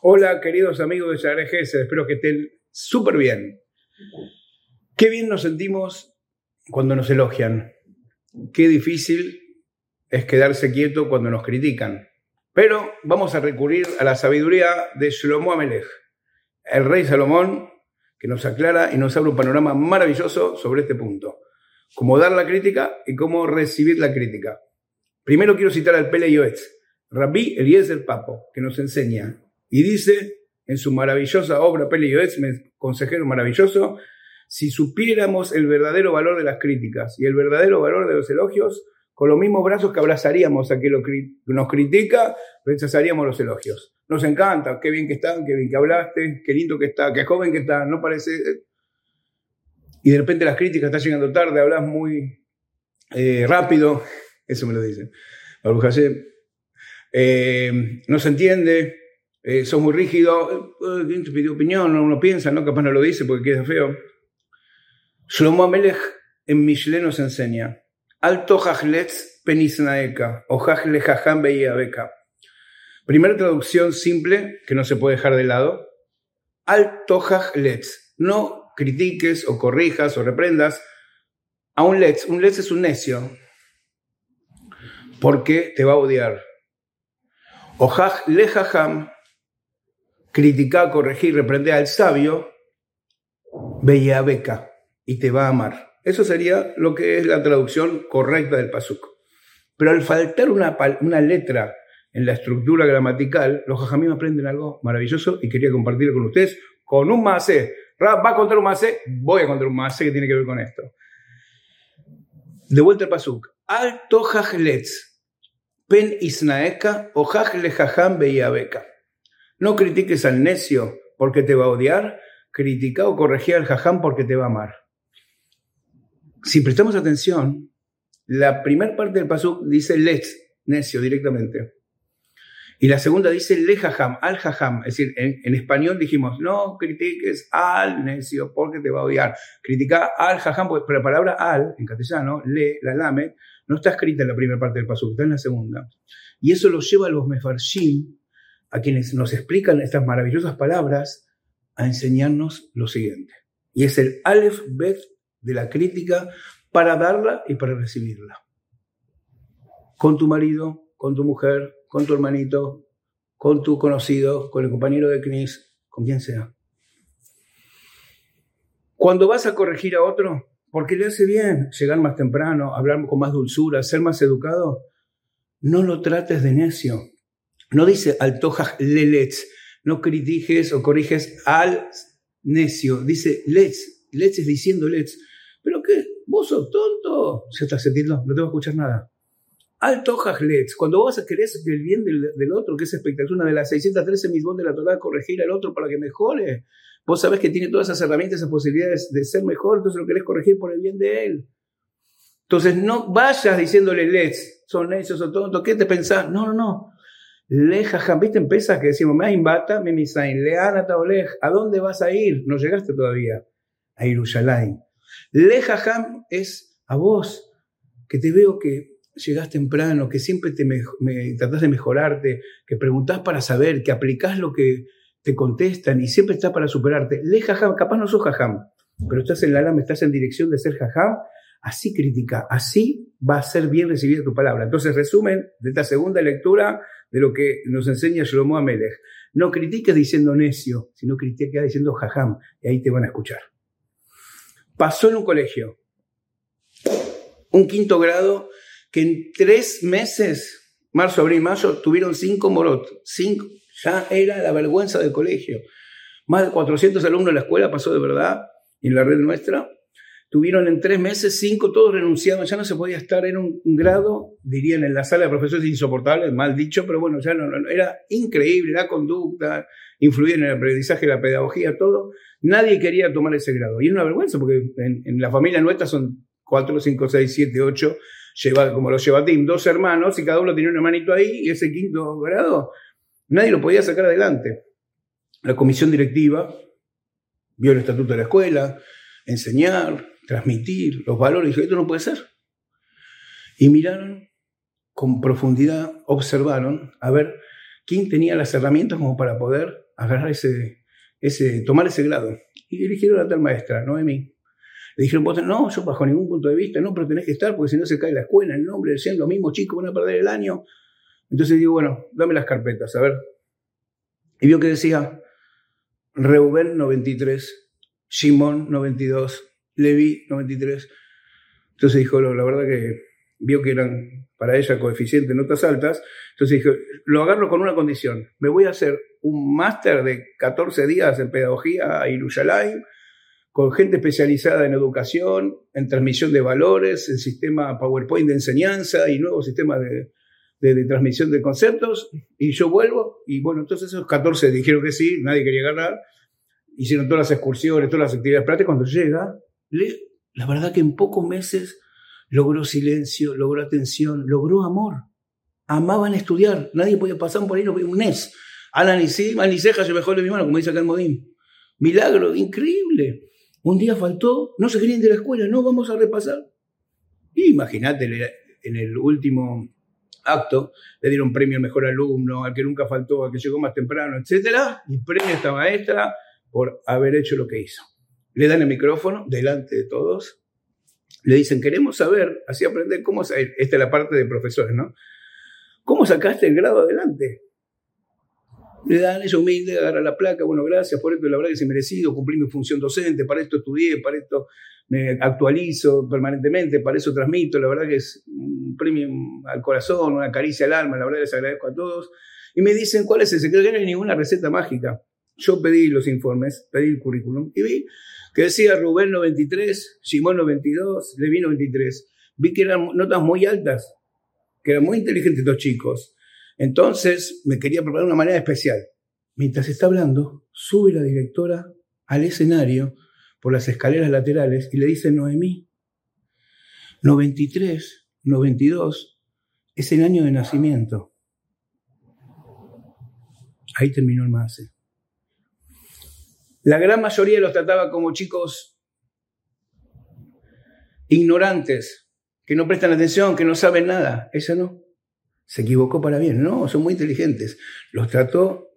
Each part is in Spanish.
Hola, queridos amigos de Sagres espero que estén súper bien. Qué bien nos sentimos cuando nos elogian. Qué difícil es quedarse quieto cuando nos critican. Pero vamos a recurrir a la sabiduría de Shlomo Amelech, el rey Salomón, que nos aclara y nos abre un panorama maravilloso sobre este punto. Cómo dar la crítica y cómo recibir la crítica. Primero quiero citar al Pele Yoetz, Rabbi Eliezer Papo, que nos enseña y dice en su maravillosa obra Pele Yoetz, consejero maravilloso, si supiéramos el verdadero valor de las críticas y el verdadero valor de los elogios, con los mismos brazos que abrazaríamos a lo, nos critica, rechazaríamos los elogios. Nos encanta, qué bien que están, qué bien que hablaste, qué lindo que está, qué joven que está, no parece... Y de repente las críticas, están llegando tarde, hablas muy eh, rápido, eso me lo dicen. Eh, no se entiende, eh, sos muy rígido, eh, ¿quién te opinión? Uno piensa, ¿no? Capaz no lo dice porque queda feo. Shlomo Amelech en Mishle nos enseña, Alto hajletz penisnaeka o hajle jajam beka. Primera traducción simple que no se puede dejar de lado. Alto hajletz. No critiques o corrijas o reprendas a un letz. Un letz es un necio porque te va a odiar. O le jajam. Critica, corregir, reprender al sabio. beca y te va a amar. Eso sería lo que es la traducción correcta del pasuk. Pero al faltar una, una letra en la estructura gramatical, los jajamim aprenden algo maravilloso y quería compartirlo con ustedes con un masé. ¿Va a contar un masé? Voy a contar un masé que tiene que ver con esto. De vuelta al pasuk. Alto hajletz, pen isnaeka o hajle jajam beyabeka. No critiques al necio porque te va a odiar, critica o corregí al jajam porque te va a amar si prestamos atención, la primera parte del pasuk dice letz, necio directamente. Y la segunda dice le jajam, al jajam. Es decir, en, español dijimos, no critiques al necio porque te va a odiar. Critica al jajam, pero la palabra al, en castellano, le, la lame, no está escrita en la primera parte del pasuk, está en la segunda. Y eso lo lleva a los mefarshim, a quienes nos explican estas maravillosas palabras, a enseñarnos lo siguiente. Y es el Aleph Bet de la crítica para darla y para recibirla. Con tu marido, con tu mujer, con tu hermanito, con tu conocido, con el compañero de CNIS, con quien sea. Cuando vas a corregir a otro, porque le hace bien llegar más temprano, hablar con más dulzura, ser más educado, no lo trates de necio. No dice altojas lelets, no critiques o corriges al necio, dice lets, lets es diciendo lets. ¿Pero qué? ¿Vos sos tonto? ¿Se está sintiendo? No tengo que escuchar nada. Alto Hajletz, cuando vos querés el bien del, otro, que es espectacular, una de las 613 misbón de la Torah, corregir al otro para que mejore. Vos sabés que tiene todas esas herramientas, esas posibilidades de ser mejor, entonces lo querés corregir por el bien de él. Entonces no vayas diciéndole let's, son necios o tontos, ¿qué te pensás? No, no, no. Leja, ¿viste empieza que decimos, me imbata, me misain, leanata ¿a dónde vas a ir? No llegaste todavía a Yerushalayim. Lejajam es a vos, que te veo que llegás temprano, que siempre te me, tratás de mejorarte, que preguntás para saber, que aplicás lo que te contestan y siempre estás para superarte. Lejajam, capaz no sos jajam, pero estás en la alma, estás en dirección de ser jajam, así critica, así va a ser bien recibida tu palabra. Entonces, resumen de esta segunda lectura de lo que nos enseña Shlomo Amelech. No critiques diciendo necio, sino critica diciendo jajam, y ahí te van a escuchar pasó en un colegio, un quinto grado, que en tres meses, marzo, abril, mayo, tuvieron cinco morot, cinco, ya era la vergüenza del colegio. Más de 400 alumnos en la escuela pasó de verdad, en la red nuestra, tuvieron en tres meses cinco, todos renunciaron, ya no se podía estar, en un, grado, dirían en la sala de profesores insoportable, mal dicho, pero bueno, ya no, era increíble la conducta, influía en el aprendizaje, la pedagogía, todo. Nadie quería tomar ese grado. Y es una vergüenza porque en, la familia nuestra son cuatro, cinco, seis, siete, ocho, lleva, como los lleva Tim, dos hermanos y cada uno tenía un hermanito ahí y ese quinto grado nadie lo podía sacar adelante. La comisión directiva vio el estatuto de la escuela, enseñar, transmitir los valores, y dijo, esto no puede ser. Y miraron con profundidad observaron a ver quién tenía las herramientas como para poder agarrar ese, ese, tomar ese grado. Y eligieron a tal maestra, Noemí. Dijeron, no, yo bajo ningún punto de vista, no, pero tenés que estar porque si no se cae la escuela, el nombre, decían los mismos chicos van a perder el año. Entonces digo, bueno, dame las carpetas, a ver. Y vio que decía Reuben 93, Simón 92, Levi 93. Entonces dijo, la verdad que vio que eran para ella coeficientes notas altas. Entonces dijo, lo agarro con una condición. Me voy a hacer un máster de 14 días en pedagogía en Yerushalayim con gente especializada en educación, en transmisión de valores, en sistema PowerPoint de enseñanza y nuevos sistemas de, transmisión de conceptos. Y yo vuelvo, y bueno, entonces esos 14 dijeron que sí, nadie quería ganar. Hicieron todas las excursiones, todas las actividades prácticas. Cuando llega, la verdad que en pocos meses logró silencio, logró atención, logró amor. Amaban estudiar, nadie podía pasar por ahí, un mes. Alan y sí, mal ni ceja, se mejor de mi mano, como dice acá el Modín. Milagro, increíble. Un día faltó, no se querían de la escuela, no vamos a repasar. imagínate, en el último acto le dieron premio al mejor alumno, al que nunca faltó, al que llegó más temprano, etc. Y premio a esta maestra por haber hecho lo que hizo. Le dan el micrófono delante de todos, le dicen, queremos saber, así aprender cómo, esta es la parte de profesores, ¿no? ¿Cómo sacaste el grado adelante? Le dan, ella humilde, agarra la placa, bueno, gracias por esto, la verdad que es merecido, cumplí mi función docente, para esto estudié, para esto me actualizo permanentemente, para eso transmito, la verdad que es un premio al corazón, una caricia al alma, la verdad les agradezco a todos. Y me dicen, ¿cuál es el secreto? No hay ninguna receta mágica. Yo pedí los informes, pedí el currículum y vi que decía Rubén 93, Simón 92, Levi 93. Vi que eran notas muy altas, que eran muy inteligentes estos chicos. Entonces me quería preparar de una manera especial. Mientras está hablando, sube la directora al escenario por las escaleras laterales y le dice Noemí, 93, 92, es el año de nacimiento. Ahí terminó el MASE. La gran mayoría los trataba como chicos ignorantes, que no prestan atención, que no saben nada. Ella no se equivocó para bien. No, son muy inteligentes. Los trató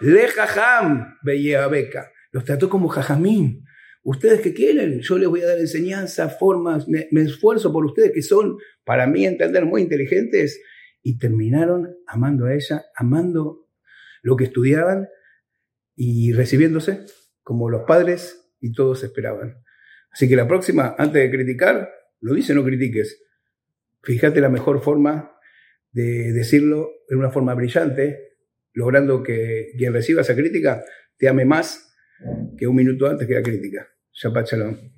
le jajam, veía Beca. Los trató como jajamín. Ustedes que quieren, yo les voy a dar enseñanza, formas, me, me, esfuerzo por ustedes que son, para mí entender, muy inteligentes. Y terminaron amando a ella, amando lo que estudiaban y recibiéndose como los padres y todos esperaban. Así que la próxima, antes de criticar, lo dice, no critiques. Fíjate la mejor forma de decirlo en una forma brillante, logrando que quien reciba esa crítica te ame más que un minuto antes que la crítica. Shabbat.